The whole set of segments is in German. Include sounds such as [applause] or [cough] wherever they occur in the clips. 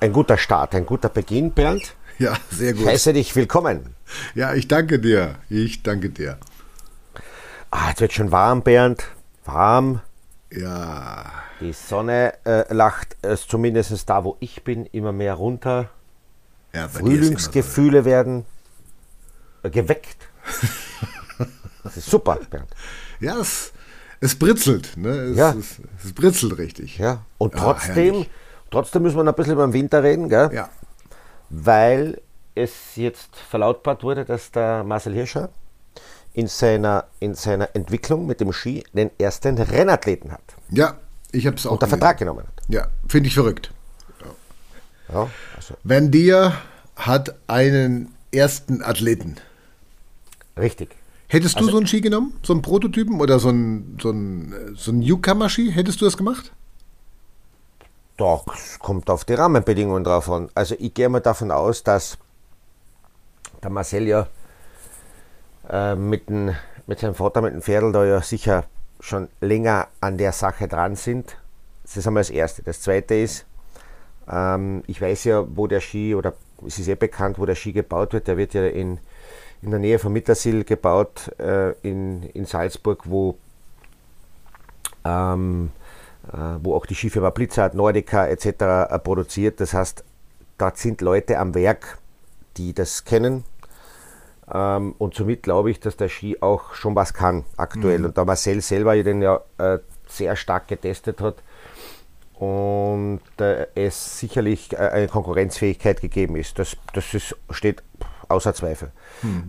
Ein guter Start, ein guter Beginn, Bernd. Ja, sehr gut. Heiße dich willkommen. Ja, ich danke dir. Ich danke dir. Ah, jetzt wird schon warm, Bernd. Warm. Ja. Die Sonne äh, lacht äh, zumindest da, wo ich bin, immer mehr runter. ja bei dir ist immer Frühlingsgefühle werden äh, geweckt. [laughs] das ist super, Bernd. so. Ja, es, es britzelt. Ne? Es, Ja. es, es britzelt richtig. Ja. Und Ja, trotzdem, herrlich. Trotzdem müssen wir noch ein bisschen über den Winter reden, gell? Ja. weil es jetzt verlautbart wurde, dass der Marcel Hirscher in seiner, in seiner Entwicklung mit dem Ski den ersten Rennathleten hat. Ja, ich habe es auch Unter gelesen. Vertrag genommen hat. Ja, finde ich verrückt. Ja, also Van Dier hat einen ersten Athleten. richtig. Hättest Also du so einen Ski genommen? So einen Prototypen oder so einen, so einen, so einen Newcomer-Ski? Hättest du das gemacht? Es kommt auf die Rahmenbedingungen drauf an. Also ich gehe mal davon aus, dass der Marcel ja äh, mit, dem, mit seinem Vater, mit dem Pferdl da ja sicher schon länger an der Sache dran sind. Das ist einmal das Erste. Das Zweite ist, ähm, ich weiß ja, wo der Ski, oder es ist eh bekannt, wo der Ski gebaut wird. Der wird ja in, in der Nähe von Mittersill gebaut, äh, in, in Salzburg, wo ähm, äh, wo auch die Skifirma Blizzard, Nordica etc. äh, produziert. Das heißt, dort sind Leute am Werk, die das kennen. Ähm, und somit glaube ich, dass der Ski auch schon was kann aktuell. Und da Marcel selber den ja äh, sehr stark getestet hat und äh, es sicherlich äh, eine Konkurrenzfähigkeit gegeben ist. Das, das ist, steht außer Zweifel.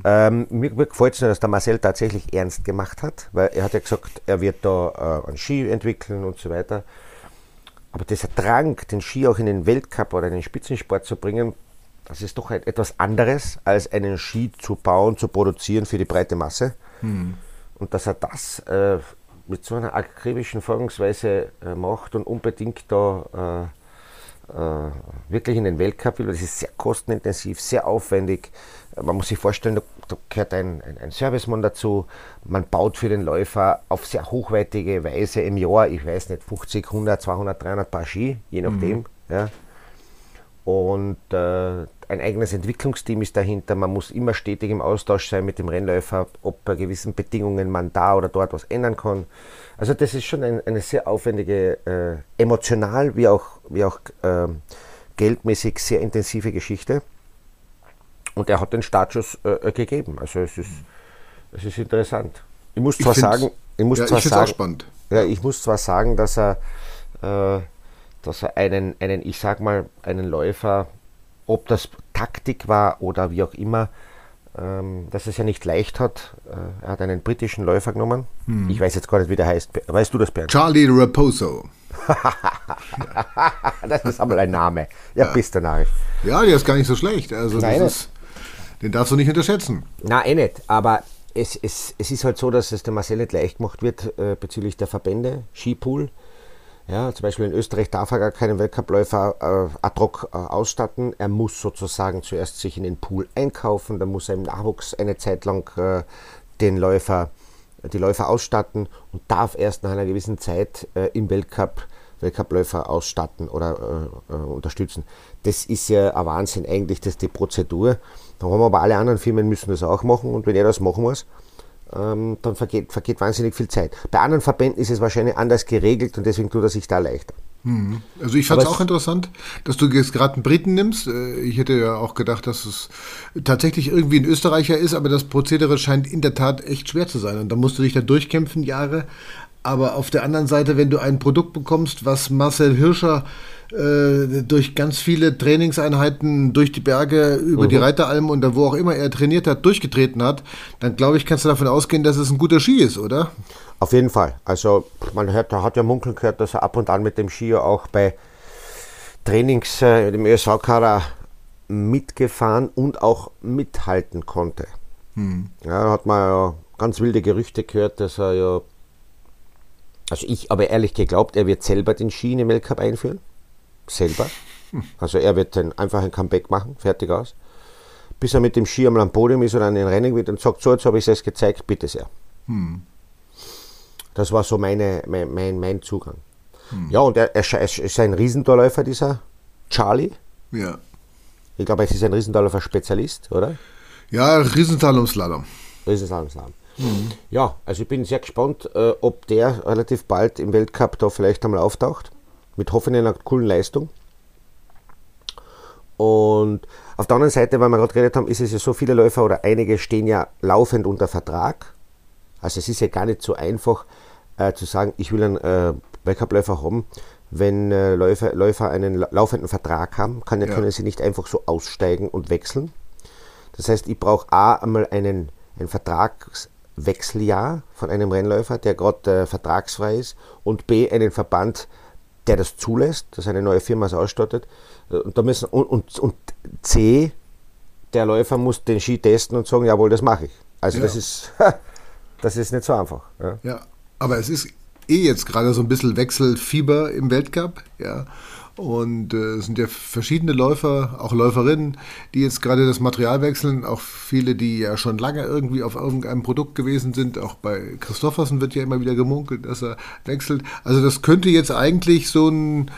Ähm, mir mir gefällt es nur, dass der Marcel tatsächlich ernst gemacht hat, weil er hat ja gesagt, er wird da äh, einen Ski entwickeln und so weiter. Aber dieser Drang, den Ski auch in den Weltcup oder in den Spitzensport zu bringen, das ist doch etwas anderes, als einen Ski zu bauen, zu produzieren für die breite Masse. Und dass er das äh, mit so einer akribischen Vorgangsweise äh, macht und unbedingt da äh, wirklich in den Weltcup will, weil das ist sehr kostenintensiv, sehr aufwendig. Äh, Man muss sich vorstellen, da, da gehört ein, ein, ein Servicemann dazu. Man baut für den Läufer auf sehr hochwertige Weise im Jahr, ich weiß nicht, 50, 100, 200, 300 Paar Ski, je nachdem. Ja. Und äh, ein eigenes Entwicklungsteam ist dahinter. Man muss immer stetig im Austausch sein mit dem Rennläufer, ob bei gewissen Bedingungen man da oder dort was ändern kann. Also das ist schon ein, eine sehr aufwendige, äh, emotional wie auch, wie auch ähm, geldmäßig sehr intensive Geschichte. Und er hat den Startschuss äh, gegeben. Also es ist, es ist interessant. Ich muss zwar find's- sagen, ich muss ja, zwar ich sagen, ja, ich muss zwar sagen, dass er, äh, dass er einen, einen, ich sag mal, einen Läufer, ob das Taktik war oder wie auch immer, ähm, dass es ja nicht leicht hat. Äh, er hat einen britischen Läufer genommen. Ich weiß jetzt gar nicht, wie der heißt. Weißt du das, Bernd? Charlie Raposo. [laughs] Das ist einmal ein Name. Ja, bist du narrisch. Ja, der ist gar nicht so schlecht. Also Nein, ist, den darfst du nicht unterschätzen. Na, eh nicht. Aber es, es, es ist halt so, dass es dem Marcel nicht leicht gemacht wird äh, bezüglich der Verbände, Skipool. Ja, zum Beispiel in Österreich darf er gar keinen Weltcupläufer äh, ad hoc äh, ausstatten. Er muss sozusagen zuerst sich in den Pool einkaufen, dann muss er im Nachwuchs eine Zeit lang äh, den Läufer, die Läufer ausstatten und darf erst nach einer gewissen Zeit äh, im Weltcup Weltcupläufer ausstatten oder äh, äh, unterstützen. Das ist ja ein Wahnsinn eigentlich, das ist die Prozedur. Da haben aber alle anderen Firmen müssen das auch machen und wenn er das machen muss, ähm, dann vergeht, vergeht wahnsinnig viel Zeit. Bei anderen Verbänden ist es wahrscheinlich anders geregelt und deswegen tut er sich da leichter. Also ich fand es auch es- interessant, dass du jetzt gerade einen Briten nimmst. Äh, Ich hätte ja auch gedacht, dass es tatsächlich irgendwie ein Österreicher ist, aber das Prozedere scheint in der Tat echt schwer zu sein. Und da musst du dich da durchkämpfen, Jahre. Aber auf der anderen Seite, wenn du ein Produkt bekommst, was Marcel Hirscher äh, durch ganz viele Trainingseinheiten durch die Berge, über die Reiteralm und da wo auch immer er trainiert hat, durchgetreten hat, dann glaube ich, kannst du davon ausgehen, dass es ein guter Ski ist, oder? Auf jeden Fall. Also man hört, da hat ja munkeln gehört, dass er ab und an mit dem Skier auch bei Trainings äh, im ÖSV-Kader mitgefahren und auch mithalten konnte. Ja, da hat man ja ganz wilde Gerüchte gehört, dass er ja, also ich aber ehrlich geglaubt, er wird selber den Ski in den Weltcup einführen. Selber. Also er wird dann einfach ein Comeback machen, fertig aus. Bis er mit dem Ski einmal am Podium ist oder an den Rennen wird und sagt, so, jetzt habe ich es gezeigt, bitte sehr. Das war so meine, mein, mein, mein Zugang. Ja, und er, er, er ist ein Riesentorläufer, dieser Charlie. Ja. Ich glaube, es ist ein Riesenthaler Spezialist, oder? Ja, Riesenthalumslalom. Riesenthalumslalom. Mhm. Ja, also ich bin sehr gespannt, äh, ob der relativ bald im Weltcup da vielleicht einmal auftaucht. Mit hoffentlich einer coolen Leistung. Und auf der anderen Seite, weil wir gerade geredet haben, ist es ja so, viele Läufer oder einige stehen ja laufend unter Vertrag. Also es ist ja gar nicht so einfach äh, zu sagen, ich will einen äh, Weltcup-Läufer haben. Wenn äh, Läufer, Läufer einen laufenden Vertrag haben, kann, ja. können sie nicht einfach so aussteigen und wechseln. Das heißt, ich brauche A einmal einen, ein Vertragswechseljahr von einem Rennläufer, der gerade äh, vertragsfrei ist, und B einen Verband, der das zulässt, dass eine neue Firma es ausstattet. Äh, und, da müssen, und, und, und C, der Läufer muss den Ski testen und sagen, jawohl, das mache ich. Also ja. das ist [laughs] das ist nicht so einfach. Ja, ja aber es ist eh jetzt gerade so ein bisschen Wechselfieber im Weltcup, ja. Und äh, es sind ja verschiedene Läufer, auch Läuferinnen, die jetzt gerade das Material wechseln. Auch viele, die ja schon lange irgendwie auf irgendeinem Produkt gewesen sind. Auch bei Christoffersen wird ja immer wieder gemunkelt, dass er wechselt. Also das könnte jetzt eigentlich so ein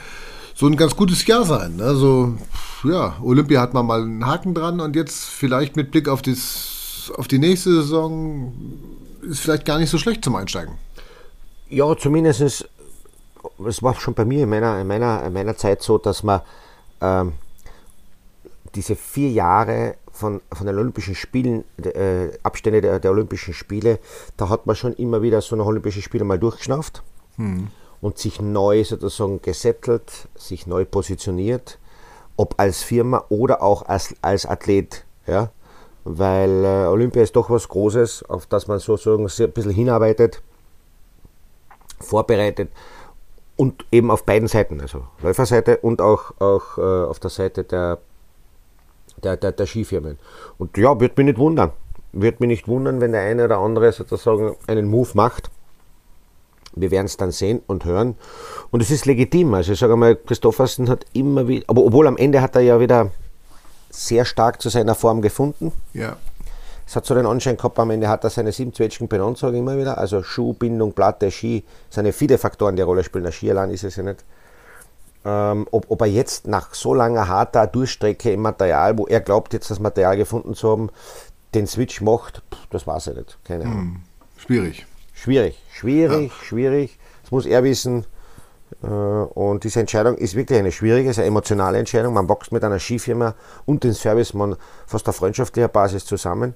so ein ganz gutes Jahr sein. Also, ja, Olympia hat man mal einen Haken dran und jetzt vielleicht mit Blick auf, das, auf die nächste Saison ist vielleicht gar nicht so schlecht zum Einsteigen. Ja, zumindest, es war schon bei mir in meiner, in meiner, in meiner Zeit so, dass man ähm, diese vier Jahre von, von den Olympischen Spielen, äh, Abstände der, der, Olympischen Spiele, da hat man schon immer wieder so eine Olympische Spiele mal durchgeschnauft. Hm und sich neu sozusagen gesettelt, sich neu positioniert, ob als Firma oder auch als, als Athlet. Ja? Weil äh, Olympia ist doch was Großes, auf das man sozusagen ein bisschen hinarbeitet, vorbereitet und eben auf beiden Seiten, also Läuferseite und auch, auch äh, auf der Seite der, der, der, der Skifirmen. Und ja, wird mich nicht wundern. Wird mich nicht wundern, wenn der eine oder andere sozusagen einen Move macht wir werden es dann sehen und hören. Und es ist legitim. Also ich sage mal, Christoffersen hat immer wieder, aber obwohl am Ende hat er ja wieder sehr stark zu seiner Form gefunden. Ja. Es hat so den Anschein gehabt, am Ende hat er seine siebenzwetschgen Penant, sage ich immer wieder. Also Schuh, Bindung, Platte, Ski, es sind ja viele Faktoren, die eine Rolle spielen. Der Ski allein ist es ja nicht. Ähm, ob, ob, er jetzt nach so langer harter Durchstrecke im Material, wo er glaubt, jetzt das Material gefunden zu haben, den Switch macht, das weiß er nicht. Keine Ahnung. Hm, schwierig. Schwierig, schwierig, ja. schwierig. Das muss er wissen. Äh, und diese Entscheidung ist wirklich eine schwierige, eine emotionale Entscheidung. Man wächst mit einer Skifirma und dem Service man fast auf freundschaftlicher Basis zusammen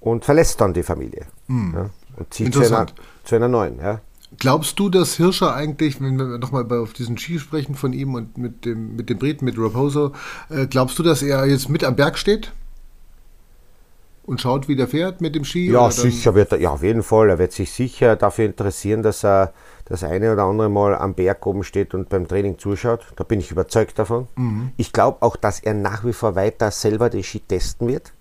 und verlässt dann die Familie. Mhm. Ja, und zieht zu einer, zu einer neuen. Ja. Glaubst du, dass Hirscher eigentlich, wenn wir nochmal auf diesen Ski sprechen von ihm und mit dem, mit dem Briten, mit Raposo, äh, glaubst du, dass er jetzt mit am Berg steht? und schaut, wie der fährt mit dem Ski? Ja, sicher wird er, ja, auf jeden Fall. Er wird sich sicher dafür interessieren, dass er das eine oder andere Mal am Berg oben steht und beim Training zuschaut. Da bin ich überzeugt davon. Mhm. Ich glaube auch, dass er nach wie vor weiter selber die Ski testen wird.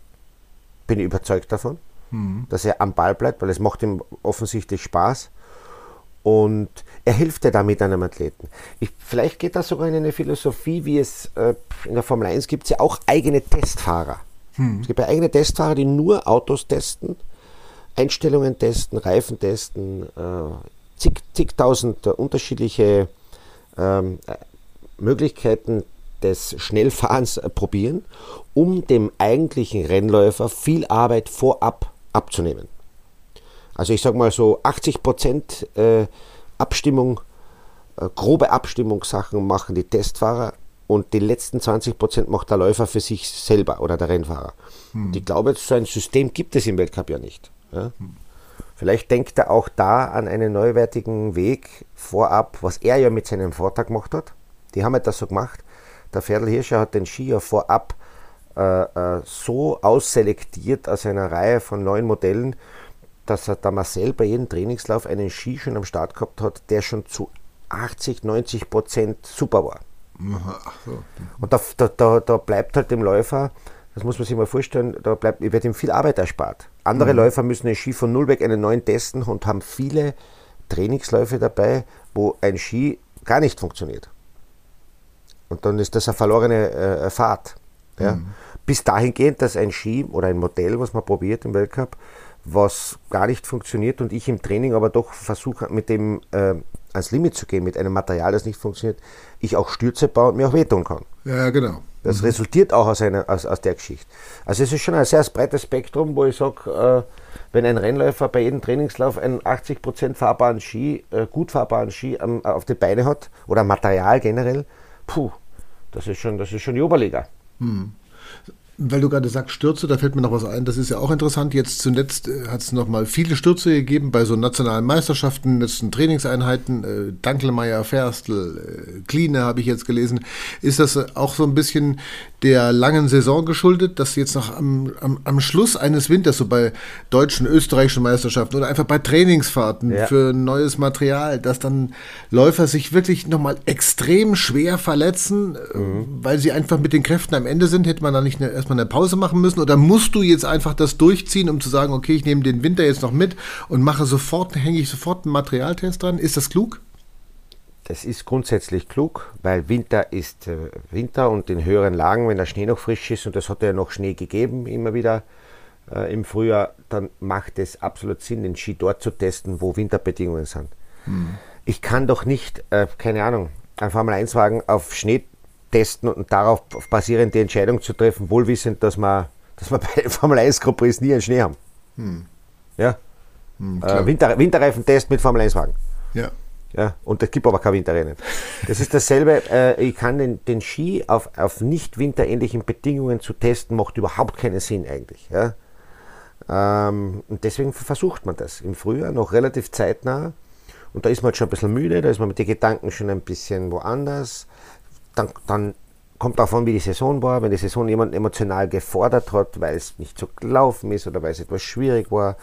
Bin ich überzeugt davon. Mhm. Dass er am Ball bleibt, weil es macht ihm offensichtlich Spaß. Und er hilft ja damit einem Athleten. Ich, vielleicht geht das sogar in eine Philosophie, wie es äh, in der Formel 1 gibt, es ja auch eigene Testfahrer. Hm. Es gibt ja eigene Testfahrer, die nur Autos testen, Einstellungen testen, Reifen testen, äh, zig, zigtausend unterschiedliche ähm, äh, Möglichkeiten des Schnellfahrens äh, probieren, um dem eigentlichen Rennläufer viel Arbeit vorab abzunehmen. Also ich sage mal so 80 Prozent äh, Abstimmung, äh, grobe Abstimmungssachen machen die Testfahrer und die letzten 20 Prozent macht der Läufer für sich selber oder der Rennfahrer. Hm. Ich glaube, so ein System gibt es im Weltcup ja nicht. Ja? Hm. Vielleicht denkt er auch da an einen neuwertigen Weg vorab, was er ja mit seinem Vortrag gemacht hat. Die haben ja das so gemacht. Der Ferdl Hirscher hat den Skier vorab äh, äh, so ausselektiert aus einer Reihe von neuen Modellen, dass er der Marcel bei jedem Trainingslauf einen Ski schon am Start gehabt hat, der schon zu 80, 90 Prozent super war. So. Und da, da, da, bleibt halt dem Läufer, das muss man sich mal vorstellen, da bleibt, wird ihm viel Arbeit erspart. Andere mhm. Läufer müssen den Ski von null weg einen neuen testen und haben viele Trainingsläufe dabei, wo ein Ski gar nicht funktioniert. Und dann ist das eine verlorene äh, Fahrt. Ja? Mhm. Bis dahingehend, dass ein Ski oder ein Modell, was man probiert im Weltcup, was gar nicht funktioniert und ich im Training aber doch versuche, mit dem äh, ans Limit zu gehen mit einem Material, das nicht funktioniert, ich auch Stürze baue und mir auch wehtun kann. Ja, genau. Das mhm. resultiert auch aus, einer, aus, aus der Geschichte. Also es ist schon ein sehr breites Spektrum, wo ich sage, äh, wenn ein Rennläufer bei jedem Trainingslauf einen 80% fahrbaren Ski, äh, gut fahrbaren Ski ähm, auf die Beine hat oder Material generell, puh, das ist schon, das ist schon die Oberliga. Mhm. Weil du gerade sagst Stürze, da fällt mir noch was ein, das ist ja auch interessant. Jetzt zuletzt äh, hat es nochmal viele Stürze gegeben bei so nationalen Meisterschaften, letzten Trainingseinheiten. Äh, Dankelmeier, Ferstl, äh, Kline habe ich jetzt gelesen. Ist das auch so ein bisschen der langen Saison geschuldet, dass jetzt noch am, am, am Schluss eines Winters, so bei deutschen, österreichischen Meisterschaften oder einfach bei Trainingsfahrten ja. für neues Material, dass dann Läufer sich wirklich nochmal extrem schwer verletzen, äh, mhm. weil sie einfach mit den Kräften am Ende sind? Hätte man da nicht eine, erstmal eine Pause machen müssen? Oder musst du jetzt einfach das durchziehen, um zu sagen, okay, ich nehme den Winter jetzt noch mit und mache sofort, hänge ich sofort einen Materialtest dran? Ist das klug? Das ist grundsätzlich klug, weil Winter ist äh, Winter und in höheren Lagen, wenn der Schnee noch frisch ist, und das hat ja noch Schnee gegeben, immer wieder äh, im Frühjahr, dann macht es absolut Sinn, den Ski dort zu testen, wo Winterbedingungen sind. Hm. Ich kann doch nicht, äh, keine Ahnung, einen Formel-1-Wagen auf Schnee testen und darauf basierend die Entscheidung zu treffen, wohlwissend, dass wir, dass wir [laughs] bei den Formel 1 Grand Prix nie einen Schnee haben. Hm. Ja. Hm, äh, Winter, Winterreifentest mit Formel 1 Wagen. Ja. Ja, und es gibt aber kein Winterrennen. Das ist dasselbe, äh, ich kann den, den Ski auf, auf nicht winterähnlichen Bedingungen zu testen, macht überhaupt keinen Sinn eigentlich. Ja? Ähm, und deswegen versucht man das im Frühjahr noch relativ zeitnah. Und da ist man halt schon ein bisschen müde, da ist man mit den Gedanken schon ein bisschen woanders. Dann, dann kommt davon, wie die Saison war. Wenn die Saison jemand emotional gefordert hat, weil es nicht so gelaufen ist oder weil es etwas schwierig war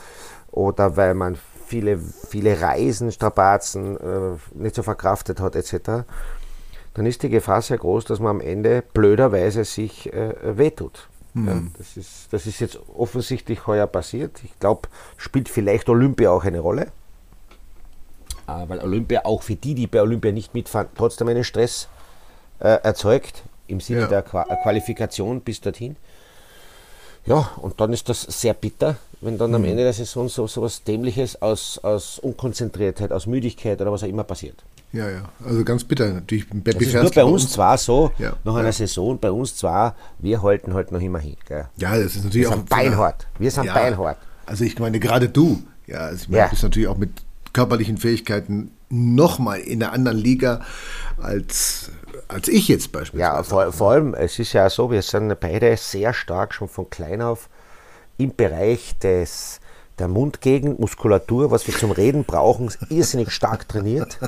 oder weil man viele, viele Reisen, Strapazen äh, nicht so verkraftet hat etc., dann ist die Gefahr sehr groß, dass man am Ende blöderweise sich äh, wehtut. Mhm. Ja, das, ist, das ist jetzt offensichtlich heuer passiert. Ich glaube, spielt vielleicht Olympia auch eine Rolle. Äh, weil Olympia auch für die, die bei Olympia nicht mitfahren, trotzdem einen Stress äh, erzeugt, im Sinne ja. der Qua Qualifikation bis dorthin. Ja, und dann ist das sehr bitter, wenn dann mhm. am Ende der Saison so, so was Dämliches aus, aus Unkonzentriertheit, aus Müdigkeit oder was auch immer passiert. Ja, ja, also ganz bitter natürlich. Das ist nur bei uns zwar so, ja, nach einer ja. Saison, bei uns zwar, wir halten halt noch immer hin. Gell? Ja, das ist natürlich wir auch. Sind beinhart. Wir sind ja, beinhart. Also ich meine, gerade du, ja, also ich meine, ja. bist natürlich auch mit körperlichen Fähigkeiten nochmal in einer anderen Liga als als ich jetzt beispielsweise. Ja, vor, vor, allem, es ist ja so, wir sind beide sehr stark schon von klein auf im Bereich des, der Mundgegenmuskulatur, was wir zum Reden brauchen, irrsinnig stark trainiert.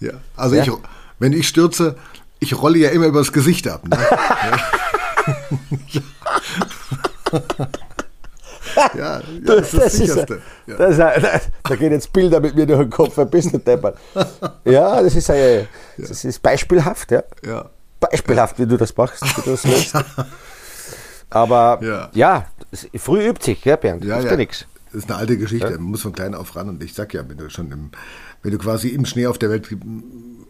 ja, also ja. Ich, wenn ich stürze, ich rolle ja immer übers Gesicht ab. Ne? [laughs] ja, ja, das, das, ist das ja. Das, das, da gehen jetzt Bilder mit mir durch den Kopf, ein bisschen deppert. Ja, das ist, eine, das ist beispielhaft, ja. ja. Beispielhaft, wie du das machst, wie du das löst. Aber ja, ja früh übt sich, ja, Bernd. Ja, ja. nichts. Das ist eine alte Geschichte, man muss von klein auf ran. Und ich sag ja, wenn du schon im, wenn du quasi im Schnee auf der Welt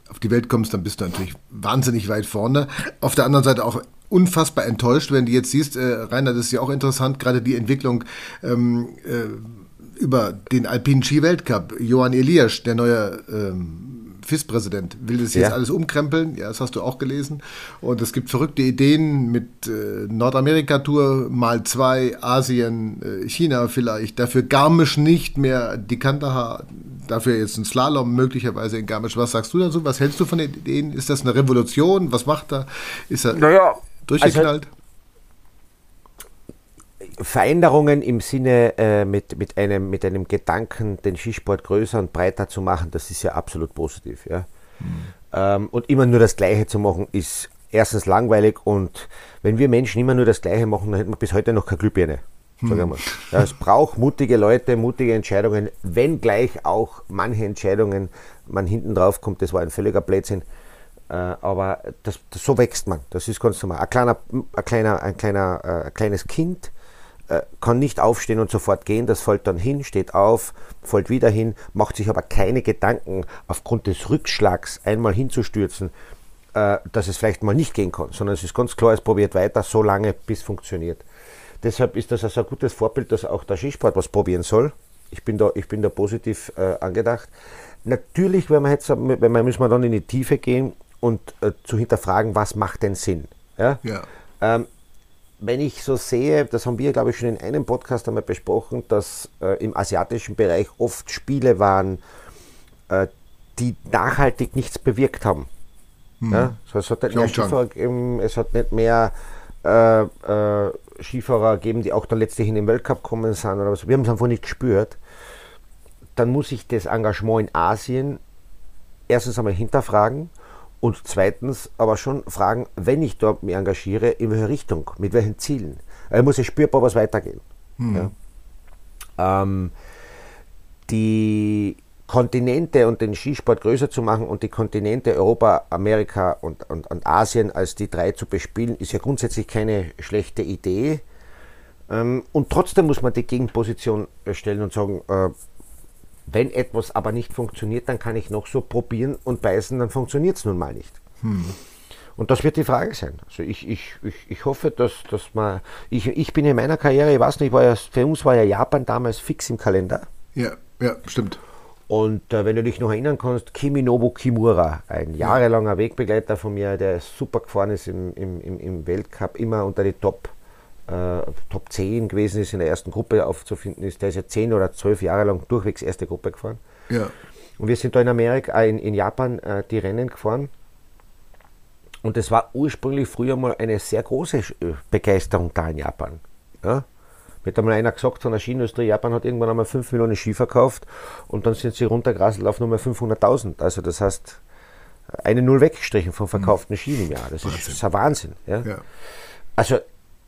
auf die Welt kommst, dann bist du natürlich wahnsinnig weit vorne. Auf der anderen Seite auch unfassbar enttäuscht, wenn du jetzt siehst, äh, Rainer, das ist ja auch interessant, gerade die Entwicklung ähm, äh, über den Alpinen Ski-Weltcup. Johann Elias, der neue ähm, FIS-Präsident, will das jetzt ja. alles umkrempeln. Ja, das hast du auch gelesen. Und es gibt verrückte Ideen mit äh, Nordamerika-Tour mal zwei, Asien, äh, China vielleicht. Dafür Garmisch nicht mehr die Kandahar. Dafür jetzt ein Slalom möglicherweise in Garmisch. Was sagst du dazu? Was hältst du von den Ideen? Ist das eine Revolution? Was macht er? Ist er naja, durchgeknallt? Also Veränderungen im Sinne äh, mit, mit, einem, mit einem Gedanken, den Skisport größer und breiter zu machen, das ist ja absolut positiv. Ja? Mhm. Ähm, und immer nur das Gleiche zu machen, ist erstens langweilig und wenn wir Menschen immer nur das Gleiche machen, dann hätten wir bis heute noch keine Glühbirne. Wir. Ja, es braucht mutige Leute, mutige Entscheidungen, wenngleich auch manche Entscheidungen man hinten drauf kommt, das war ein völliger Blödsinn. Äh, aber das, das, so wächst man. Das ist ganz normal. Ein, kleiner, ein, kleiner, ein, kleiner, äh, ein kleines Kind kann nicht aufstehen und sofort gehen, das fällt dann hin, steht auf, fällt wieder hin, macht sich aber keine Gedanken aufgrund des Rückschlags einmal hinzustürzen, äh, dass es vielleicht mal nicht gehen kann, sondern es ist ganz klar, es probiert weiter so lange, bis es funktioniert. Deshalb ist das also ein gutes Vorbild, dass auch der Skisport was probieren soll. Ich bin da, ich bin da positiv äh, angedacht. natürlich, wenn man jetzt, wenn man müssen wir dann in die Tiefe gehen und äh, zu hinterfragen, was macht denn Sinn? Ja. ja. Ähm, wenn ich so sehe, das haben wir, glaube ich, schon in einem Podcast einmal besprochen, dass äh, im asiatischen Bereich oft Spiele waren, äh, die nachhaltig nichts bewirkt haben. Hm. Ja? So, es hat nicht mehr Skifahrer gegeben, es hat nicht mehr äh, äh, Skifahrer gegeben, die auch dann letztlich in den Weltcup kommen sind oder was. Wir haben es einfach nicht gespürt. Dann muss ich das Engagement in Asien erstens einmal hinterfragen und zweitens aber schon fragen, wenn ich dort mich engagiere, in welche Richtung, mit welchen Zielen. Also muss es spürbar was weitergehen. Hm. Ja. Ähm, die Kontinente und den Skisport größer zu machen und die Kontinente Europa, Amerika und, und, und Asien als die drei zu bespielen, ist ja grundsätzlich keine schlechte Idee. Ähm, und trotzdem muss man die Gegenposition stellen und sagen, äh, wenn etwas aber nicht funktioniert, dann kann ich noch so probieren und beißen, dann funktioniert es nun mal nicht. Hm. Und das wird die Frage sein. Also ich, ich, ich, ich hoffe, dass, dass man. Ich, ich bin in meiner Karriere, ich weiß nicht, war ja, für uns war ja Japan damals fix im Kalender. Ja, ja, stimmt. Und äh, wenn du dich noch erinnern kannst, Kiminobu Kimura, ein jahrelanger Wegbegleiter von mir, der super gefahren ist im, im, im Weltcup, immer unter die Top, äh, Top 10 gewesen ist, in der ersten Gruppe aufzufinden ist. Der ist ja 10 oder 12 Jahre lang durchwegs erste Gruppe gefahren. Ja. Und wir sind da in Amerika, äh, in, in Japan äh, die Rennen gefahren. Und es war ursprünglich früher mal eine sehr große äh, Begeisterung da in Japan. Ja? Mir hat einmal einer gesagt von der Skiindustrie, Japan hat irgendwann einmal 5 Millionen Ski verkauft und dann sind sie runtergerasselt auf nur 500.000. Also das heißt, eine Null weggestrichen vom verkauften Ski im Jahr. Das ist, das ist ein Wahnsinn. Ja? ja? Also,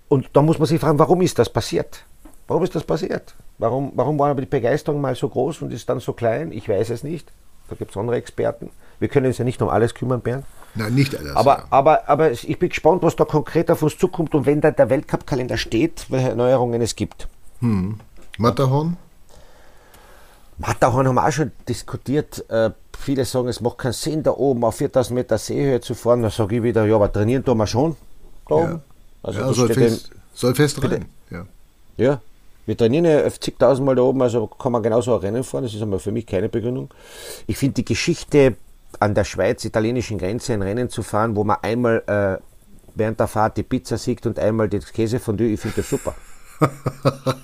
und da muss man sich fragen, warum ist das passiert? Warum ist das passiert? Warum, warum war aber die Begeisterung mal so groß und ist dann so klein? Ich weiß es nicht. Da gibt es andere Experten. Wir können uns ja nicht um alles kümmern, Bernd. Nein, nicht alles. Aber, ja. aber, aber ich bin gespannt, was da konkret auf uns zukommt und wenn da der Weltcup-Kalender steht, welche Erneuerungen es gibt. Hm. Matterhorn? Matterhorn haben wir auch schon diskutiert. Äh, viele sagen, es macht keinen Sinn, da oben auf 4000 Meter Seehöhe zu fahren. Da sage ich wieder, ja, aber trainieren tun wir schon da oben. Ja. Also ja, soll, fest, soll fest rein. Ja. ja, wir trainieren ja 50.000 Mal da oben, also kann man genauso ein Rennen fahren. Das ist aber für mich keine Begründung. Ich finde die Geschichte an der schweiz-italienischen Grenze ein Rennen zu fahren, wo man einmal äh, während der Fahrt die Pizza siegt und einmal das Käsefondue, ich finde das super. [laughs]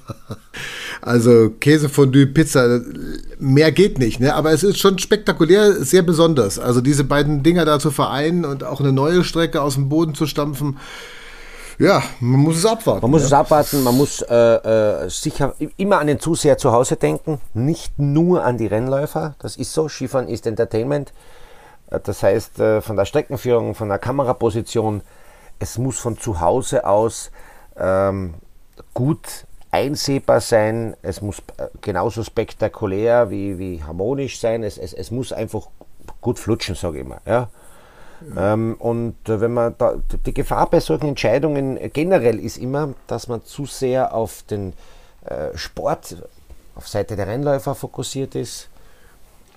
also Käsefondue, Pizza, mehr geht nicht, ne? aber es ist schon spektakulär, sehr besonders. Also diese beiden Dinger da zu vereinen und auch eine neue Strecke aus dem Boden zu stampfen, ja, man muss es abwarten. Man muss ja. es abwarten, man muss äh, äh, sicher immer an den Zuseher zu Hause denken, nicht nur an die Rennläufer. Das ist so, Skifahren ist Entertainment. Äh, das heißt, äh, von der Streckenführung, von der Kameraposition, es muss von zu Hause aus ähm, gut einsehbar sein, es muss äh, genauso spektakulär wie, wie harmonisch sein, es, es, es muss einfach gut flutschen, sage ich mal. Ja? Ähm, und äh, wenn man da, die Gefahr bei solchen Entscheidungen generell ist immer, dass man zu sehr auf den äh, Sport, auf Seite der Rennläufer fokussiert ist.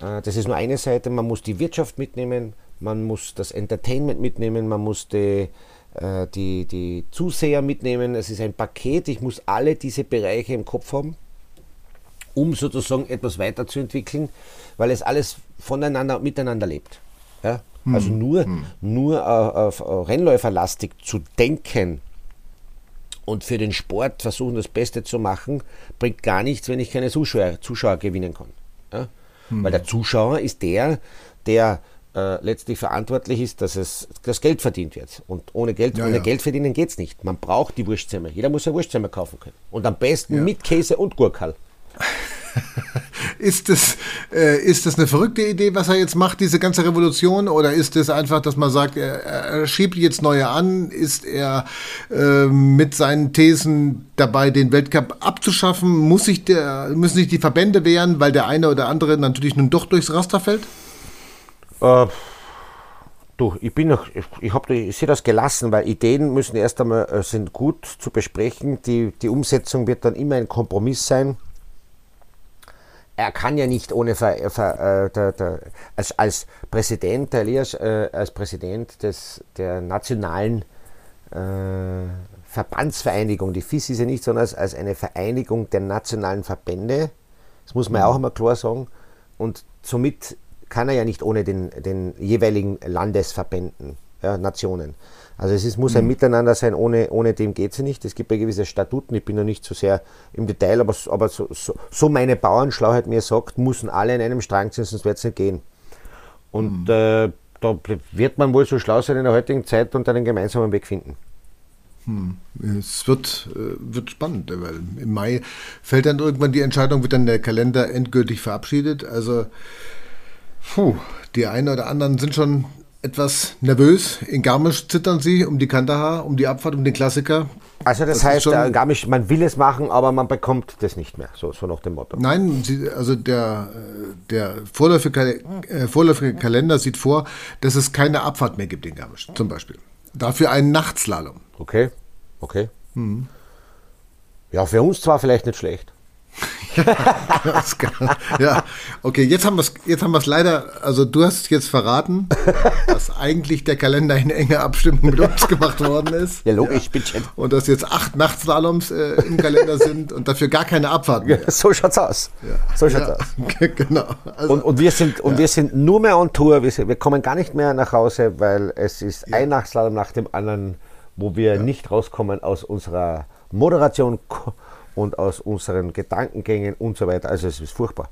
Äh, das ist nur eine Seite. Man muss die Wirtschaft mitnehmen, man muss das Entertainment mitnehmen, man muss die, die, die Zuseher mitnehmen. Es ist ein Paket. Ich muss alle diese Bereiche im Kopf haben, um sozusagen etwas weiterzuentwickeln, weil es alles voneinander und miteinander lebt. Ja? Also hm. nur, hm. nur äh, auf Rennläuferlastig zu denken und für den Sport versuchen, das Beste zu machen, bringt gar nichts, wenn ich keine Zuschauer, Zuschauer gewinnen kann. Ja? Hm. Weil der Zuschauer ist der, der äh, letztlich verantwortlich ist, dass es das Geld verdient wird. Und ohne Geld, ja, ohne ja. Geld verdienen geht es nicht. Man braucht die Wurstzimmer. Jeder muss ja Wurstzimmer kaufen können. Und am besten mit Käse und Gurkal. [laughs] ist, das, äh, ist das eine verrückte Idee, was er jetzt macht, diese ganze Revolution? Oder ist es einfach, dass man sagt, er, er schiebt jetzt neue an? Ist er äh, mit seinen Thesen dabei, den Weltcup abzuschaffen? Muss sich der, müssen sich die Verbände wehren, weil der eine oder andere natürlich nun doch durchs Raster fällt? Äh, du, ich bin noch, ich, ich, ich sehe das gelassen, weil Ideen müssen erst einmal äh, sind gut zu besprechen. Die, die Umsetzung wird dann immer ein Kompromiss sein er kann ja nicht ohne Ver, Ver, äh, der, der, als, als Präsident, der Elias, äh, als Präsident des, der nationalen äh, Verbandsvereinigung, die FIS ist ja nicht, sondern als, eine Vereinigung der nationalen Verbände, das muss man ja auch immer klar sagen, und somit kann er ja nicht ohne den, den jeweiligen Landesverbänden, ja, Nationen. Also es ist, muss ein Miteinander sein, ohne, ohne dem geht es nicht. Es gibt ja gewisse Statuten, ich bin noch nicht so sehr im Detail, aber, aber so, so, so meine Bauernschlauheit mir sagt, müssen alle in einem Strang ziehen, sonst wird es nicht gehen. Und äh, da wird man wohl so schlau sein in der heutigen Zeit und einen gemeinsamen Weg finden. Hm. Es wird, äh, wird spannend, weil im Mai fällt dann irgendwann die Entscheidung, wird dann der Kalender endgültig verabschiedet. Also, puh, die einen oder anderen sind schon etwas nervös. In Garmisch zittern sie um die Kandahar, um die Abfahrt, um den Klassiker. Also das, das heißt, schon, äh, Garmisch, man will es machen, aber man bekommt das nicht mehr, so, so nach dem Motto. Nein, also der, der vorläufige, äh, vorläufige Kalender sieht vor, dass es keine Abfahrt mehr gibt in Garmisch, zum Beispiel. Dafür einen Nachtslalom. Okay, okay. Mhm. Ja, für uns zwar vielleicht nicht schlecht. [laughs] ja, okay, jetzt haben wir es jetzt haben wir es leider, also du hast jetzt verraten, dass eigentlich der Kalender in enger Abstimmung mit uns gemacht worden ist. Ja, logisch, ja. bitte. Und dass jetzt acht Nachtslaloms äh, im Kalender sind und dafür gar keine Abfahrt mehr. So schaut's aus. Ja. So schaut's ja. aus. [laughs] genau. Also, und, und, wir sind, und wir sind nur mehr on Tour, wir, sind, wir kommen gar nicht mehr nach Hause, weil es ist ein Nachtslalom nach dem anderen, wo wir nicht rauskommen aus unserer Moderation und aus unseren Gedankengängen und so weiter. Also es ist furchtbar.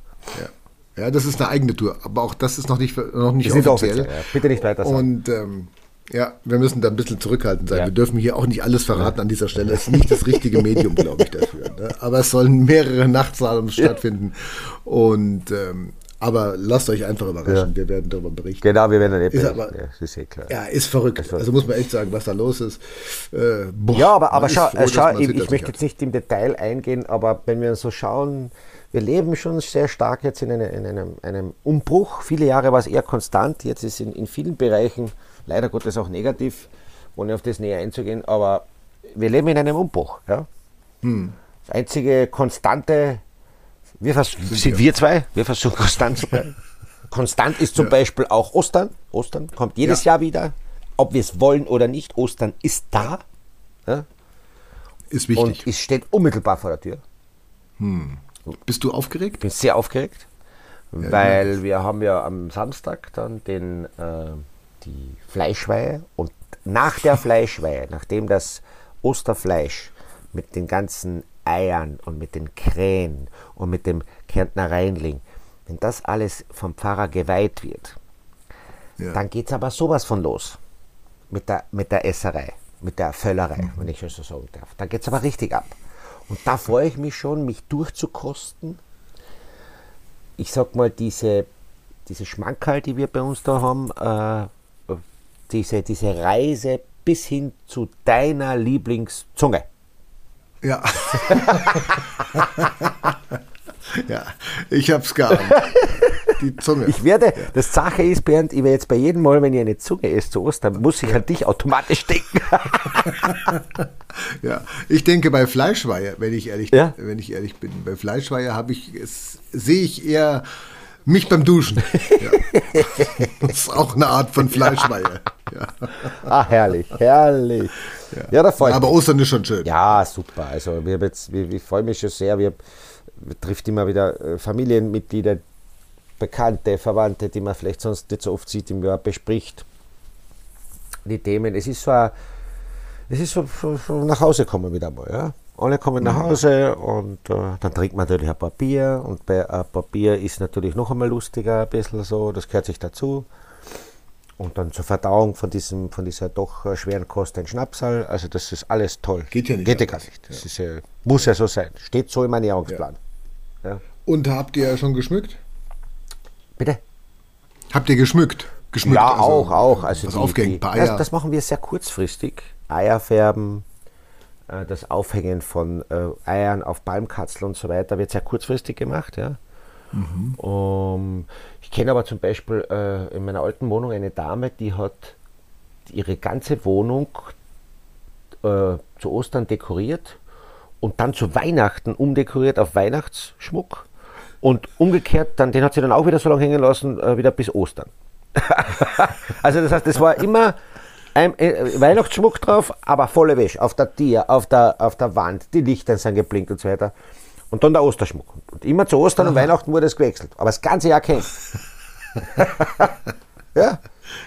Ja. ja, das ist eine eigene Tour, aber auch das ist noch nicht, noch nicht offiziell. offiziell ja. Bitte nicht weiter sagen. Und ähm, ja, wir müssen da ein bisschen zurückhaltend sein. Ja. Wir dürfen hier auch nicht alles verraten an dieser Stelle. Es ist nicht das richtige Medium, [laughs] glaube ich, dafür. Ne? Aber es sollen mehrere Nachtsalons stattfinden. Und ähm, aber lasst euch einfach überraschen, ja. wir werden darüber berichten. Genau, wir werden dann eh ist aber, ja, ist eh klar. Ja, ist verrückt. Ist also muss man echt sagen, was da los ist. Äh, boah, ja, aber, aber schau, froh, schau ich, ich möchte jetzt nicht im Detail eingehen, aber wenn wir so schauen, wir leben schon sehr stark jetzt in, eine, in einem, einem, Umbruch. Viele Jahre war es eher konstant, jetzt ist in, in vielen Bereichen leider Gottes auch negativ, ohne auf das näher einzugehen, aber wir leben in einem Umbruch. Ja? Hm. Das einzige konstante wir sind wir zwei, wir versuchen [laughs] konstant zu bleiben. Konstant ist zum ja. Beispiel auch Ostern. Ostern kommt jedes ja. Jahr wieder. Ob wir es wollen oder nicht, Ostern ist da. Ja? Ist wichtig. Und es steht unmittelbar vor der Tür. Hm. Bist du aufgeregt? Ich bin sehr aufgeregt, weil wir haben ja am Samstag dann den, äh, die Fleischweihe und nach der [laughs] Fleischweihe, nachdem das Osterfleisch mit den ganzen Eiern und mit den Krähen und mit dem Kärntner Rheinling, wenn das alles vom Pfarrer geweiht wird, ja. dann geht es aber sowas von los mit der, mit der Esserei, mit der Völlerei, mhm. wenn ich es so sagen darf. Dann geht es aber richtig ab. Und da freue ich mich schon, mich durchzukosten. Ich sag mal, diese, diese Schmankerl, die wir bei uns da haben, äh, diese, diese Reise bis hin zu deiner Lieblingszunge. Ja. [laughs] ja, ich hab's geahnt. Die Zunge. Ich werde, das Sache ist, Bernd, ich werde jetzt bei jedem Mal, wenn ich eine Zunge esse zu Ostern, muss ich an dich automatisch denken. ja, ich denke bei Fleischweihe, wenn ich ehrlich, ja? wenn ich ehrlich bin, bei Fleischweihe habe ich, sehe ich eher mich beim Duschen. Ja. [laughs] Das ist auch eine Art von Fleischweihe. Ja. Ah, herrlich, herrlich. Ja, ja da freut Aber Ostern ist schon schön. Ja, super. Also wir, jetzt, wir, wir freuen mich schon sehr. Wir, wir trifft immer wieder äh, Familienmitglieder, Bekannte, Verwandte, die man vielleicht sonst nicht so oft sieht im Jahr, bespricht die Themen. Es ist so, ein, es ist so, so, so nach Hause kommen wieder mal. Ja? Alle kommen nach mhm. Hause und äh, dann trinkt man natürlich ein paar Bier und bei ein paar Bier ist natürlich noch einmal lustiger, ein bisschen so, das gehört sich dazu. Und dann zur Verdauung von, diesem, von dieser doch äh, schweren Kost ein Schnapsal. Also das ist alles toll. Geht ja nicht. Geht ja gar nicht. Das ja. Ist, äh, muss ja so sein. Steht so im Ernährungsplan. Ja. Und habt ihr schon geschmückt? Bitte? Habt ihr geschmückt? geschmückt ja, also, auch, auch. Also die, die, das, das, machen wir sehr kurzfristig. Eier färben, das Aufhängen von äh, Eiern auf Palmkatzel und so weiter wird sehr kurzfristig gemacht. Ja. Mhm. Um, ich kenne aber zum Beispiel äh, in meiner alten Wohnung eine Dame, die hat ihre ganze Wohnung äh, zu Ostern dekoriert und dann zu Weihnachten umdekoriert auf Weihnachtsschmuck und umgekehrt, dann, den hat sie dann auch wieder so lange hängen lassen, äh, wieder bis Ostern. [laughs] also das heißt, es war immer ein äh, Weihnachtsschmuck drauf, aber volle Wäsche, auf der Tier, auf der, auf der Wand, die Lichter sind geblinkt und so weiter. Und dann der Osterschmuck. Und immer zu Ostern Aha. und Weihnachten wurde es gewechselt. Aber das ganze Jahr kennt. [laughs] ja.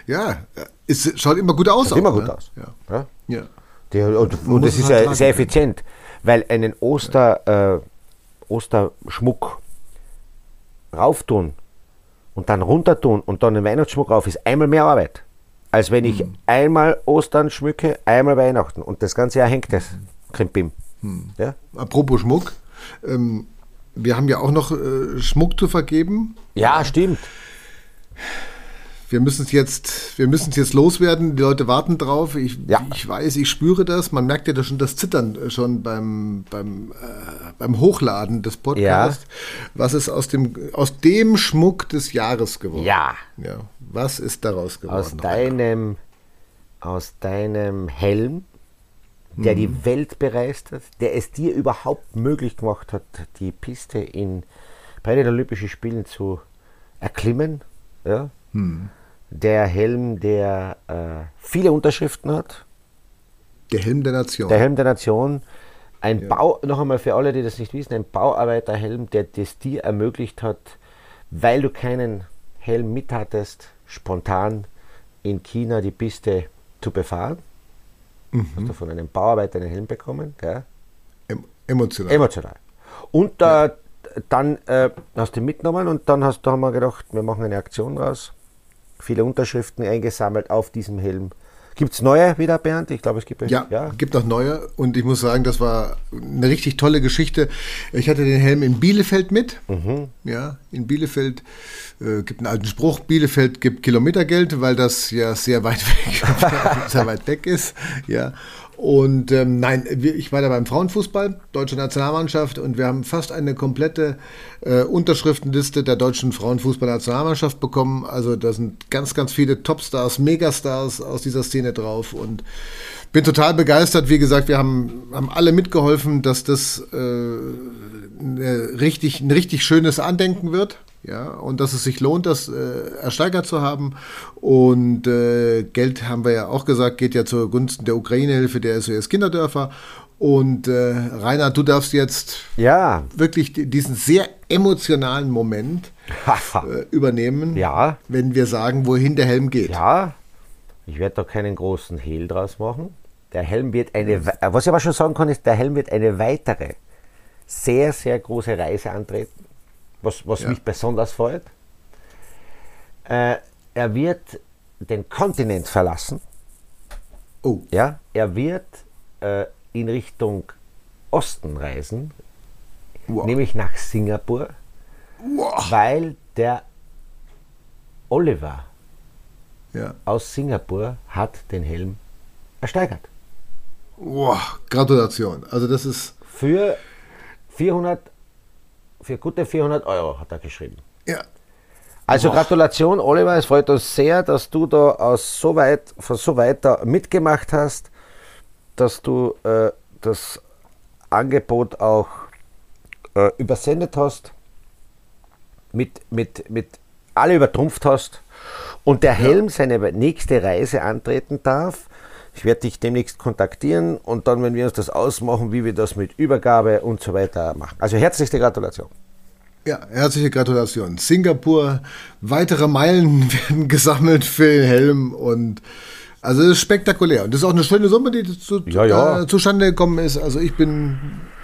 Ja, es schaut immer gut aus. Schaut immer auch, gut ne? aus. Ja. Ja? Der, und und das es ist halt ja sehr effizient, weil einen Oster, äh, Osterschmuck rauftun und dann runter tun und dann den Weihnachtsschmuck rauf ist einmal mehr Arbeit, als wenn ich Hm. einmal Ostern schmücke, einmal Weihnachten und das ganze Jahr hängt das. Krimbim. Hm. Ja? Apropos Schmuck. Ähm, wir haben ja auch noch äh, Schmuck zu vergeben. ja, stimmt. Wir müssen es jetzt, wir müssen es jetzt loswerden. Die Leute warten drauf. Ich, Ja. ich weiß, ich spüre das. Man merkt ja da schon das Zittern äh, schon beim, beim, äh, beim Hochladen des Podcasts. Was ist aus dem, aus dem Schmuck des Jahres geworden? Ja. ja. Was ist daraus geworden? Aus deinem, aus deinem Helm, der Mhm. die Welt bereist hat, der es dir überhaupt möglich gemacht hat, die Piste in, bei den Olympischen Spielen zu erklimmen. Ja? Mhm. Der Helm, der äh, viele Unterschriften hat, Der Helm der Nation. der Helm der Nation. Ein Bau, noch einmal für alle, die das nicht wissen, ein Bauarbeiterhelm, der das dir ermöglicht hat, weil du keinen Helm mit hattest, spontan in China die Piste zu befahren. Hast du von einem Bauarbeiter einen Helm bekommen, gell? Em emotional. emotional. Und äh, dann äh, hast du ihn mitgenommen und dann hast, da haben wir gedacht, wir machen eine Aktion raus. Viele Unterschriften eingesammelt auf diesem Helm. Gibt es neue wieder, Bernd? Ich glaube, es gibt Ja, ja. gibt noch neue und ich muss sagen, das war eine richtig tolle Geschichte. Ich hatte den Helm in Bielefeld mit. Mhm. Ja, in Bielefeld äh, gibt einen alten Spruch: Bielefeld gibt Kilometergeld, weil das ja sehr weit weg, [laughs] sehr weit weg ist. Ja. Und ähm, nein, ich war da beim Frauenfußball, deutsche Nationalmannschaft, und wir haben fast eine komplette äh, Unterschriftenliste der deutschen Frauenfußballnationalmannschaft bekommen. Also da sind ganz, ganz viele Topstars, Megastars aus dieser Szene drauf und bin total begeistert. Wie gesagt, wir haben, haben alle mitgeholfen, dass das äh, eine richtig, ein richtig schönes Andenken wird. Ja, und dass es sich lohnt, das äh, ersteigert zu haben. Und äh, Geld, haben wir ja auch gesagt, geht ja zugunsten der Ukraine-Hilfe der SOS Kinderdörfer. Und äh, Rainer, du darfst jetzt Ja. wirklich di- diesen sehr emotionalen Moment [laughs] äh, übernehmen, Ja. wenn wir sagen, wohin der Helm geht. Ja, ich werde da keinen großen Hehl draus machen. Der Helm wird eine, was ich aber schon sagen kann, ist, der Helm wird eine weitere, sehr, sehr große Reise antreten, was, was Ja. mich besonders freut. Äh, er wird den Kontinent verlassen, Oh, ja, er wird äh, in Richtung Osten reisen, wow. nämlich nach Singapur, wow. weil der Oliver Ja. aus Singapur hat den Helm ersteigert. wow. Gratulation. Also das ist, Für 400, für gute 400 Euro hat er geschrieben. ja, Also Boah. Gratulation, Oliver. Es freut uns sehr, dass du da aus so weit, von so weit da mitgemacht hast, dass du äh, das Angebot auch äh, übersendet hast, mit, mit, mit alle übertrumpft hast und der Helm seine nächste Reise antreten darf. Ich werde dich demnächst kontaktieren und dann, wenn wir uns das ausmachen, wie wir das mit Übergabe und so weiter machen. Also herzlichste Gratulation. Ja, herzliche Gratulation. Singapur, weitere Meilen [laughs] werden gesammelt für den Helm und also es ist spektakulär. Und das ist auch eine schöne Summe, die zu, Ja, ja. Äh, zustande gekommen ist. Also ich bin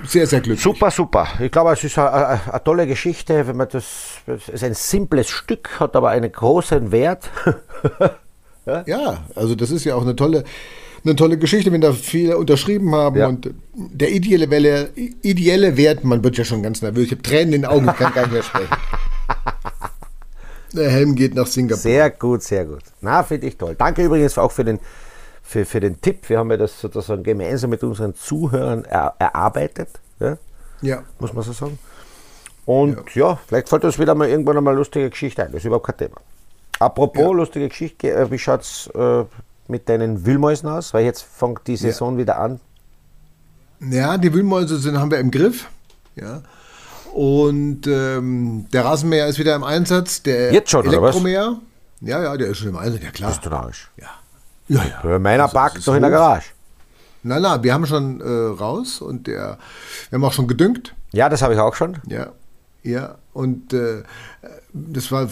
sehr, sehr glücklich. Super, super. Ich glaube, es ist eine, tolle Geschichte, wenn man das, es ist ein simples Stück, hat aber einen großen Wert. [laughs] Ja, also das ist ja auch eine tolle, eine tolle Geschichte, wenn da viele unterschrieben haben Ja. und der ideelle, Welle, ideelle Wert, man wird ja schon ganz nervös, ich habe Tränen in den Augen, ich kann gar nicht mehr sprechen. [laughs] Der Helm geht nach Singapur. Sehr gut, sehr gut. Na, finde ich toll. Danke übrigens auch für den, für, für den Tipp. Wir haben ja das sozusagen gemeinsam mit unseren Zuhörern er, erarbeitet, ja, Ja, muss man so sagen. Und ja. vielleicht fällt uns wieder mal irgendwann einmal eine lustige Geschichte ein. Das ist überhaupt kein Thema. Apropos lustige Geschichte, äh, wie schaut es äh, mit deinen Wühlmäusen aus? Weil jetzt fängt die Saison wieder an. Ja, die Wühlmäuse sind, haben wir im Griff. Ja. Und ähm, der Rasenmäher ist wieder im Einsatz. Der Jetzt schon, oder was? Elektromäher. Ja, ja, der ist schon im Einsatz. Ja, klar. Bist du narrisch? Ja, ja. ja. Ja, Meiner Also, parkt noch in der. Garage. Nein, nein, wir haben schon äh, raus und der, wir haben auch schon gedüngt. Ja, das habe ich auch schon. Ja. Ja, und äh, das war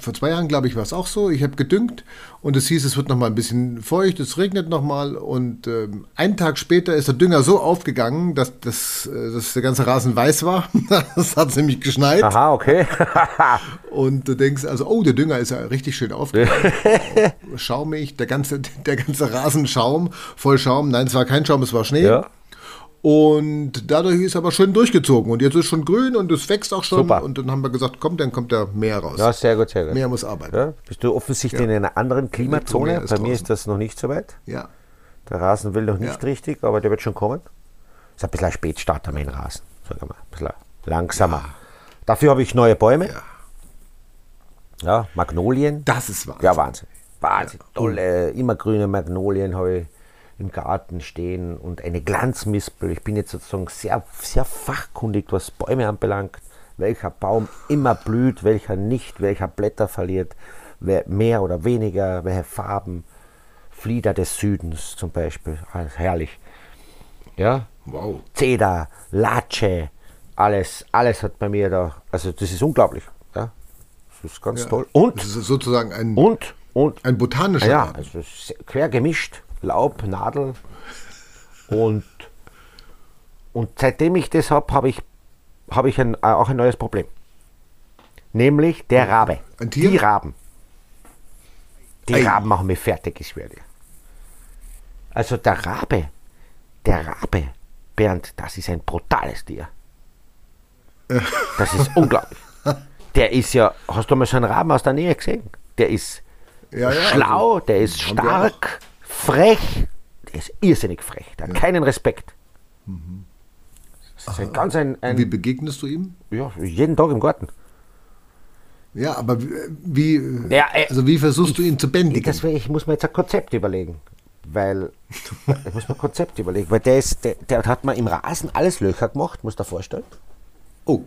vor zwei Jahren, glaube ich, war es auch so. Ich habe gedüngt und es hieß, es wird noch mal ein bisschen feucht, es regnet noch mal und äh, einen Tag später ist der Dünger so aufgegangen, dass, dass, äh, dass der ganze Rasen weiß war. [laughs] das hat nämlich geschneit. Aha, okay. [laughs] und du denkst also, oh, der Dünger ist ja richtig schön aufgegangen. [laughs] Schaumig, der ganze, der ganze Rasen Schaum, voll Schaum. Nein, es war kein Schaum, es war Schnee. Ja. Und dadurch ist aber schön durchgezogen. Und jetzt ist schon grün und es wächst auch schon. Super. Und dann haben wir gesagt, komm, dann kommt da mehr raus. Ja, sehr gut, sehr gut. Mehr muss arbeiten. Ja, bist du offensichtlich in einer anderen Klimazone? Bei mir draußen. ist das noch nicht so weit. Ja. Der Rasen will noch nicht Ja. richtig, aber der wird schon kommen. Ist ein bisschen ein Spätstarter, mein Rasen. Sag mal. Ein bisschen langsamer. Dafür habe ich neue Bäume. Ja, Magnolien. Das ist wahr. Ja, Wahnsinn. Wahnsinn. Tolle, immergrüne Magnolien habe ich im Garten stehen und eine Glanzmispel. Ich bin jetzt sozusagen sehr, sehr fachkundig, was Bäume anbelangt. Welcher Baum immer blüht, welcher nicht, welcher Blätter verliert, mehr oder weniger, welche Farben. Flieder des Südens zum Beispiel. Alles herrlich. Ja, Wow. Zeder, Latsche, alles, alles hat bei mir da. Also das ist unglaublich. Ja, das ist ganz toll. Und, Das ist sozusagen ein, und, und ein botanischer ja, Garten. also es ist quer gemischt, Laub, Nadel und, und seitdem ich das habe, habe ich, hab ich ein, äh, auch ein neues Problem. Nämlich der Rabe. Ein Tier? Die Raben. Die Ei. Raben machen mich fertig, ich schwöre dir. Also der Rabe, der Rabe, Bernd, das ist ein brutales Tier. Das ist [laughs] unglaublich. Der ist ja, hast du mal so einen Raben aus der Nähe gesehen? Der ist Ja, ja, schlau, also, der ist stark, frech, der ist irrsinnig frech, der hat keinen Respekt. Das ist ein ganz ein, Wie ein begegnest du ihm? ja, jeden Tag im Garten. Ja, aber wie, wie, Ja, äh, also wie versuchst du ihn zu bändigen? Deswegen, ich muss mir jetzt ein Konzept überlegen. Weil, [laughs] ich muss mir ein Konzept überlegen, weil der, ist, der, der hat mir im Rasen alles Löcher gemacht, musst du dir vorstellen. oh,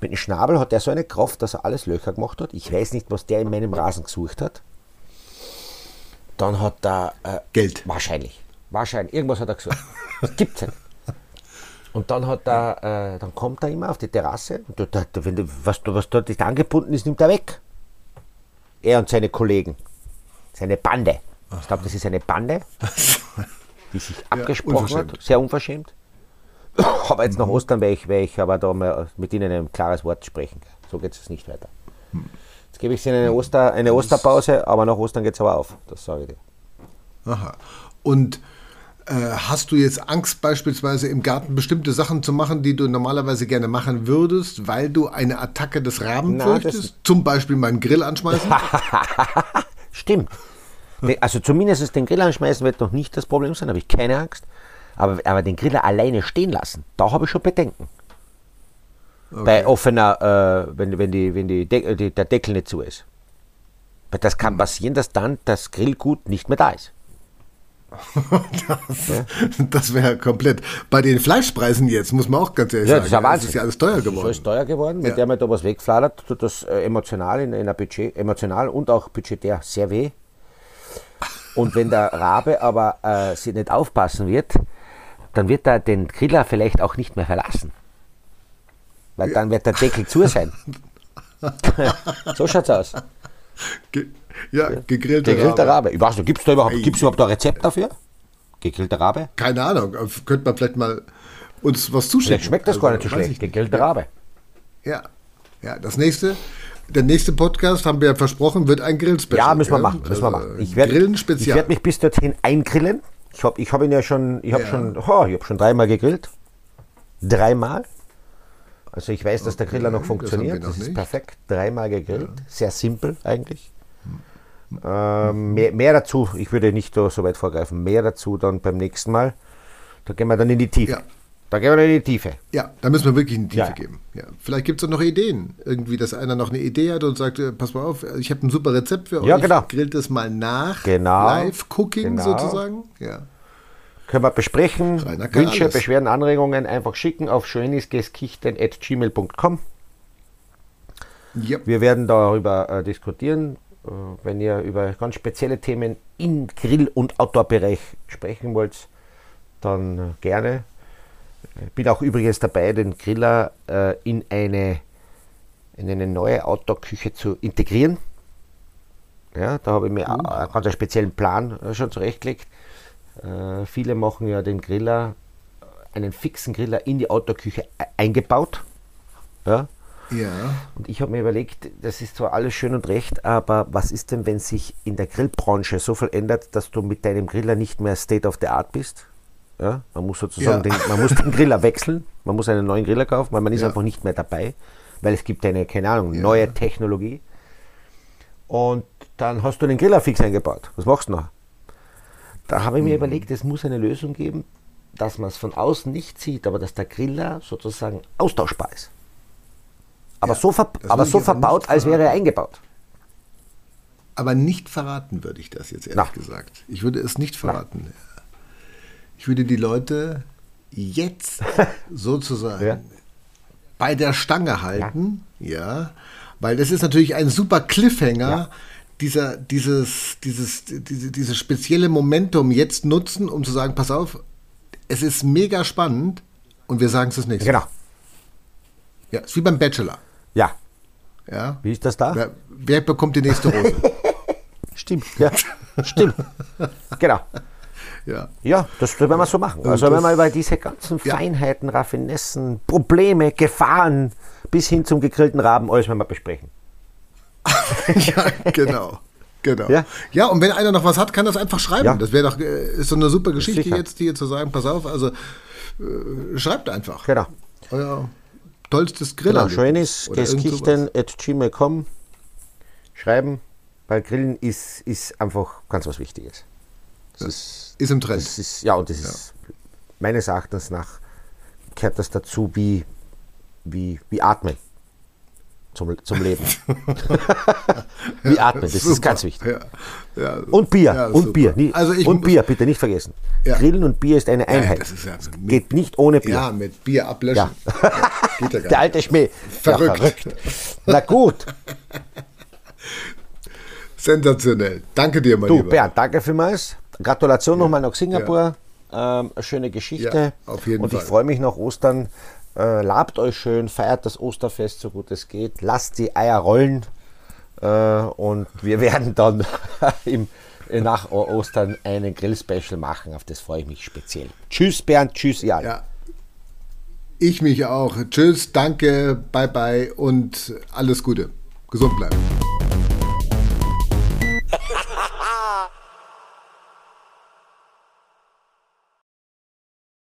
Mit dem Schnabel hat er so eine Kraft, dass er alles Löcher gemacht hat. Ich weiß nicht, was der in meinem Rasen gesucht hat. Dann hat er. Äh, Geld. Wahrscheinlich. Wahrscheinlich. Irgendwas hat er gesucht. Das gibt's nicht. Und dann hat er, äh, dann kommt er immer auf die Terrasse und da, da, wenn was, was dort nicht angebunden ist, nimmt er weg. Er und seine Kollegen. Seine Bande. Ich glaube, das ist eine Bande, [laughs] die sich abgesprochen unverschämt. hat. Sehr unverschämt. [clears throat] Aber jetzt nach Ostern werde ich, werde ich aber da mal mit Ihnen ein klares Wort sprechen. So geht es nicht weiter. Jetzt gebe ich Ihnen eine, Oster, eine Osterpause, aber nach Ostern geht es aber auf. Das sage ich dir. aha. Und äh, hast du jetzt Angst, beispielsweise im Garten bestimmte Sachen zu machen, die du normalerweise gerne machen würdest, weil du eine Attacke des Raben Na, fürchtest? Zum Beispiel meinen Grill anschmeißen? [laughs] Stimmt. Also zumindest den Grill anschmeißen wird noch nicht das Problem sein, habe ich keine Angst. Aber, aber den Griller alleine stehen lassen, da habe ich schon Bedenken. Bei offener, äh, wenn, wenn, die, wenn die De die, der Deckel nicht zu ist. Weil das kann passieren, dass dann das Grillgut nicht mehr da ist. Das, das wäre komplett. Bei den Fleischpreisen jetzt, muss man auch ganz ehrlich Ja, sagen. das ist ja ist ja alles teuer geworden. ist teuer geworden. Wenn Ja. der mal da was wegfladert, tut das äh, emotional in, in einer Budget, emotional und auch budgetär sehr weh. Und wenn der Rabe aber äh, sich nicht aufpassen wird, dann wird er den Griller vielleicht auch nicht mehr verlassen. Weil dann wird der Deckel zu sein. [laughs] so schaut's aus. Ge ja, gegrillter Gegrillter Rabe. Rabe. Ich weiß nicht, gibt es da überhaupt, gibt's überhaupt ein Rezept dafür? Gegrillter Rabe? Keine Ahnung, aber könnte man vielleicht mal uns was zuschicken. Vielleicht schmeckt das gar nicht so Also, schlecht. nicht. Gegrillter Rabe. Ja. ja, das nächste, der nächste Podcast, haben wir ja versprochen, wird ein Grillspecial. Ja, müssen wir machen. Müssen wir Also, machen. Ich werde ich Spezial. werd mich bis dorthin eingrillen. Ich habe ich hab ihn ja schon, ich habe Ja. schon, oh, ich habe schon dreimal gegrillt. Dreimal. Also ich weiß, dass der Griller noch das funktioniert. noch Das, ist nicht. perfekt. Dreimal gegrillt. Sehr simpel eigentlich. Ähm, mehr, mehr dazu, ich würde nicht so weit vorgreifen, mehr dazu dann beim nächsten Mal. Da gehen wir dann in die Tiefe. Ja. Da gehen wir dann in die Tiefe. Ja, da müssen wir wirklich in die Tiefe Ja. geben. Ja. Vielleicht gibt es noch Ideen. Irgendwie, dass einer noch eine Idee hat und sagt, äh, pass mal auf, ich habe ein super Rezept für Ja, euch. genau. Grillt es mal nach. Genau. Live-Cooking Genau. sozusagen. Ja. Können wir besprechen. Wünsche, alles. Beschwerden, Anregungen einfach schicken auf schönisgeskichten.gmail.com. ja. Wir werden darüber äh, diskutieren, äh, wenn ihr über ganz spezielle Themen im Grill- und Outdoor-Bereich sprechen wollt, dann äh, gerne. Ich bin auch übrigens dabei, den Griller äh, in eine in eine neue Outdoor-Küche zu integrieren. Ja, da habe ich mir mhm. einen ganz speziellen Plan äh, schon zurechtgelegt. Äh, viele machen ja den Griller, einen fixen Griller in die Outdoor-Küche e-, eingebaut. Ja. ja. Und ich habe mir überlegt, das ist zwar alles schön und recht, aber was ist denn, wenn sich in der Grillbranche so viel ändert, dass du mit deinem Griller nicht mehr State of the Art bist? Ja, man muss sozusagen ja. den, man muss den Griller wechseln, man muss einen neuen Griller kaufen, weil man ist ja. einfach nicht mehr dabei, weil es gibt eine, keine Ahnung, neue Technologie. Und dann hast du den Griller fix eingebaut. Was machst du noch? Da habe ich mir mhm. überlegt, es muss eine Lösung geben, dass man es von außen nicht sieht, aber dass der Griller sozusagen austauschbar ist. Aber so, ver aber so verbaut, als wäre er eingebaut. Aber nicht verraten würde ich das jetzt ehrlich Na. gesagt. Ich würde es nicht verraten. Na. Ich würde die Leute jetzt [laughs] sozusagen ja. bei der Stange halten, ja. ja. weil das ist natürlich ein super Cliffhanger, ja. Dieser, dieses, dieses, diese, dieses spezielle Momentum jetzt nutzen, um zu sagen, pass auf, es ist mega spannend und wir sagen es das nächste Genau. Ja, ist wie beim Bachelor. Ja. Ja. Wie ist das da? Wer, wer bekommt die nächste Rose? [laughs] Stimmt, ja. Stimmt. genau. Ja, ja das werden wir so machen. Also wenn wir über diese ganzen ja. Feinheiten, Raffinessen, Probleme, Gefahren bis hin zum gegrillten Raben alles werden wir besprechen. [laughs] ja, genau. Genau. Ja? ja, und wenn einer noch was hat, kann das einfach schreiben. Ja. Das wäre doch äh, ist so eine super Geschichte Sicher. jetzt, hier zu sagen, pass auf, also äh, schreibt einfach. Genau. Euer tollstes Grillen. Genau, schönes gmail.com schreiben, weil Grillen ist, ist einfach ganz was Wichtiges. Das ist, ist im Trend. Ist, ja, und das ja. ist meines Erachtens nach gehört das dazu wie, wie, wie Atmen zum, zum Leben. [laughs] wie Atmen, das super. ist ganz wichtig. Ja. Ja. Und Bier, ja, und Bier. Nie, also und Bier, bitte nicht vergessen. Grillen und Bier ist eine Einheit. Ist mit, Geht nicht ohne Bier. Ja, mit Bier ablöschen. [laughs] Der alte Schmäh. Verrückt. verrückt. Na gut. [laughs] Sensationell. Danke dir, mein du, Lieber. Bernd, danke vielmals. Gratulation nochmal nach Singapur. Ähm, eine schöne Geschichte. Ja, auf jeden Und Fall. ich freue mich nach Ostern. Äh, labt euch schön, feiert das Osterfest so gut es geht. Lasst die Eier rollen. Äh, und wir [laughs] werden dann [laughs] im, nach Ostern einen Grill-Special machen. Auf das freue ich mich speziell. Tschüss, Bernd. Tschüss, Jan. Ja. Ich mich auch. Tschüss, danke, bye bye und alles Gute. Gesund bleiben.